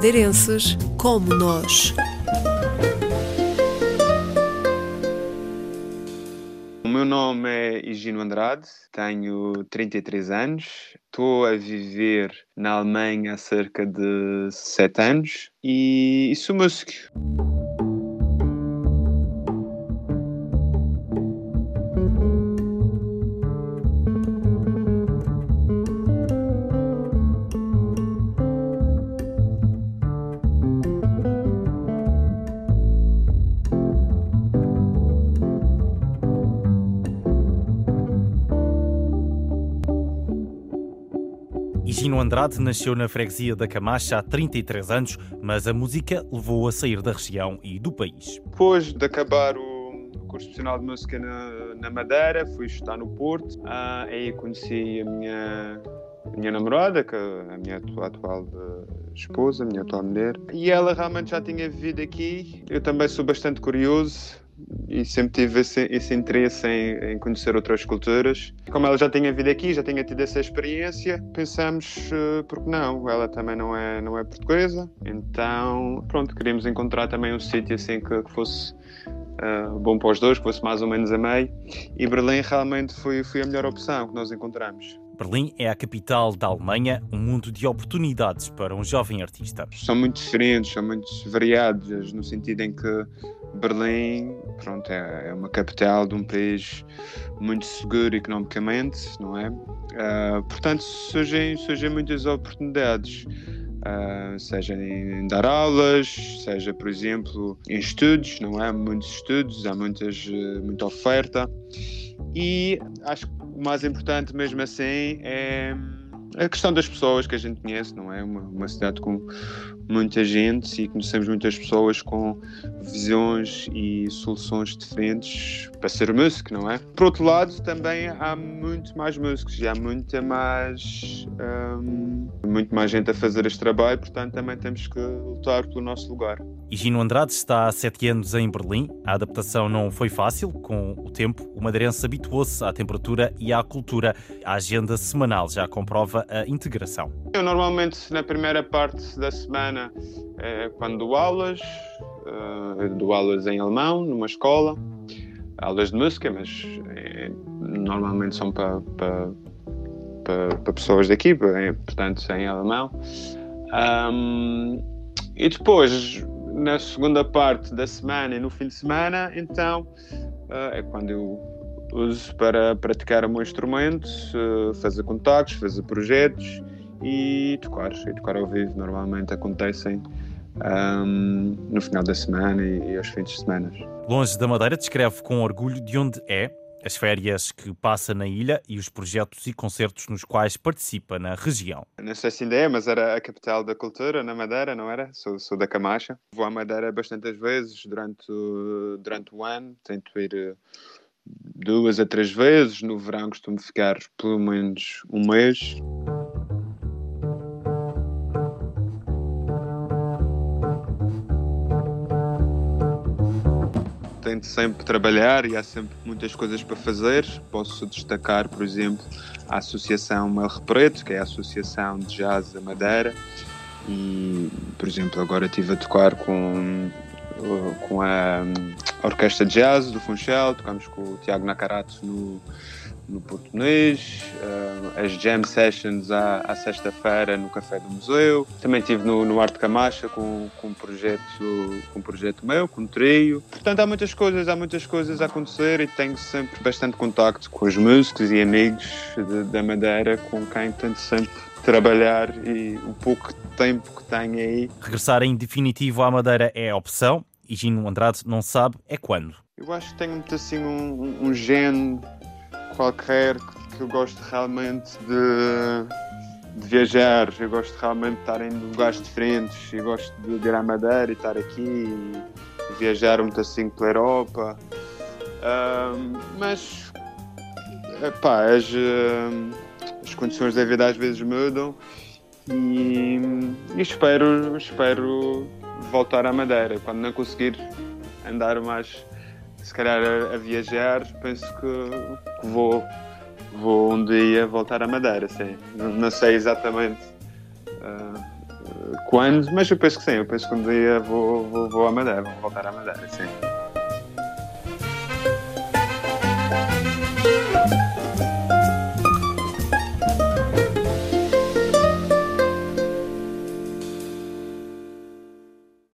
madeirenses como nós. O meu nome é Higino Andrade, tenho 33 anos, estou a viver na Alemanha há cerca de 7 anos e, sou músico. Gino Andrade nasceu na freguesia da Camacha há 33 anos, mas a música levou-o a sair da região e do país. Depois de acabar o curso profissional de música na, na Madeira, fui estudar no Porto. Ah, aí conheci a minha, a minha namorada, que é a minha atual esposa, a minha atual mulher. E ela realmente já tinha vivido aqui. Eu também sou bastante curioso e sempre tive esse, esse interesse em, em, conhecer outras culturas. Como ela já tinha vindo aqui, já tinha tido essa experiência, pensamos, uh, por que não? Ela também não é, não é portuguesa, então, pronto, queríamos encontrar também um sítio assim que, que fosse uh, bom para os dois, que fosse mais ou menos a meio, e Berlim realmente foi, foi a melhor opção que nós encontramos. Berlim é a capital da Alemanha, um mundo de oportunidades para um jovem artista. São muito diferentes, são muito variadas, no sentido em que Berlim pronto, é, é uma capital de um país muito seguro economicamente, não é? Uh, portanto, surgem, surgem muitas oportunidades. Uh, seja em, dar aulas, seja, por exemplo, em estudos, não é? Muitos estudos, há muitas, muita oferta. E acho que o mais importante mesmo assim é a questão das pessoas que a gente conhece, não é? Uma, uma cidade com muita gente e conhecemos muitas pessoas com visões e soluções diferentes para ser músico, não é? Por outro lado, também há muito mais músicos e há muita mais, um, muito mais gente a fazer este trabalho, portanto também temos que lutar pelo nosso lugar. E Gino Andrade está há sete anos em Berlim. A adaptação não foi fácil. Com o tempo, o madeirense habituou-se à temperatura e à cultura. A agenda semanal já comprova a integração. Eu normalmente, na primeira parte da semana, é quando dou aulas, uh, dou aulas em alemão, numa escola, aulas de música, mas é, normalmente são para, para, pessoas daqui, portanto, em alemão. Um, e depois na segunda parte da semana e no fim de semana, então uh, é quando eu uso para praticar o meu instrumento, fazer contactos, fazer projetos e tocar. E tocar ao vivo normalmente acontecem um, no final da semana e, e aos fins de semana. Longe da Madeira, descreve com orgulho de onde é as férias que passa na ilha e os projetos e concertos nos quais participa na região. Não sei se ainda é, mas era a capital da cultura na Madeira, não era? Sou, sou da Camacha. Vou à Madeira bastantes vezes durante, durante o ano, tento ir duas a três vezes. No verão costumo ficar pelo menos um mês. tento sempre trabalhar e há sempre muitas coisas para fazer. Posso destacar, por exemplo, a Associação Melre Preto, que é a Associação de Jazz da Madeira. E, por exemplo, agora estive a tocar com, com a Orquestra de Jazz do Funchal, tocamos com o Tiago Nakarato no, no português, uh, as jam sessions à, à sexta-feira no Café do Museu. Também estive no, no Arte Camacha com, com, um projeto, com um projeto meu, com um trio. Portanto, há muitas coisas, há muitas coisas a acontecer e tenho sempre bastante contacto com os músicos e amigos de, da Madeira com quem tento sempre trabalhar e o pouco tempo que tenho aí. Regressar em definitivo à Madeira é a opção e Gino Andrade não sabe é quando. Eu acho que tenho muito assim um, um gene qualquer que eu gosto realmente de, de, viajar, eu gosto realmente de estar em lugares diferentes, eu gosto de ir à Madeira e estar aqui e viajar muito assim pela Europa. Um, mas epá, as, as condições da vida às vezes mudam e, e espero, espero voltar à Madeira quando não conseguir andar mais se calhar a, a viajar, penso que, que, vou, vou um dia voltar à Madeira, sim. Não, sei exatamente uh, quando, mas eu penso que sim, eu penso que um dia vou, vou, vou à Madeira, vou voltar à Madeira, sim.